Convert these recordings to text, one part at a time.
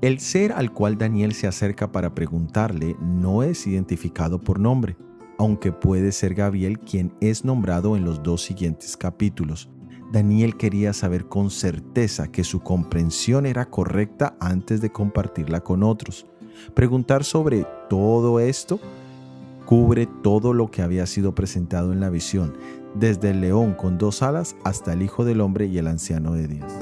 El ser al cual Daniel se acerca para preguntarle no es identificado por nombre, aunque puede ser Gabriel quien es nombrado en los dos siguientes capítulos. Daniel quería saber con certeza que su comprensión era correcta antes de compartirla con otros. Preguntar sobre todo esto cubre todo lo que había sido presentado en la visión, desde el león con dos alas hasta el Hijo del Hombre y el anciano de Dios.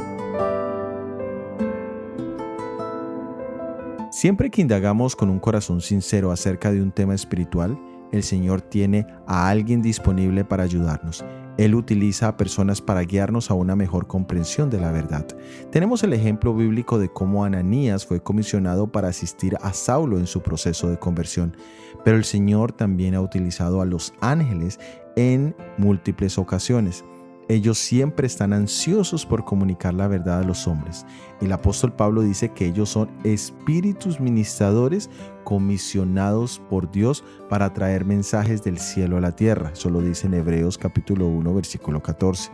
Siempre que indagamos con un corazón sincero acerca de un tema espiritual, el Señor tiene a alguien disponible para ayudarnos. Él utiliza a personas para guiarnos a una mejor comprensión de la verdad. Tenemos el ejemplo bíblico de cómo Ananías fue comisionado para asistir a Saulo en su proceso de conversión, pero el Señor también ha utilizado a los ángeles en múltiples ocasiones. Ellos siempre están ansiosos por comunicar la verdad a los hombres. El apóstol Pablo dice que ellos son espíritus ministradores comisionados por Dios para traer mensajes del cielo a la tierra. Eso lo dice en Hebreos capítulo 1 versículo 14.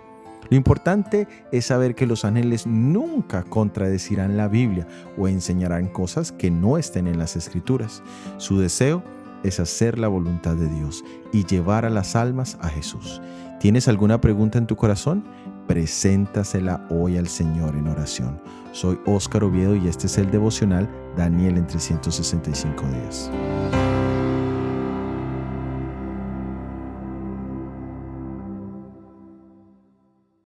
Lo importante es saber que los ángeles nunca contradecirán la Biblia o enseñarán cosas que no estén en las escrituras. Su deseo es hacer la voluntad de Dios y llevar a las almas a Jesús. ¿Tienes alguna pregunta en tu corazón? Preséntasela hoy al Señor en oración. Soy Óscar Oviedo y este es el devocional Daniel en 365 días.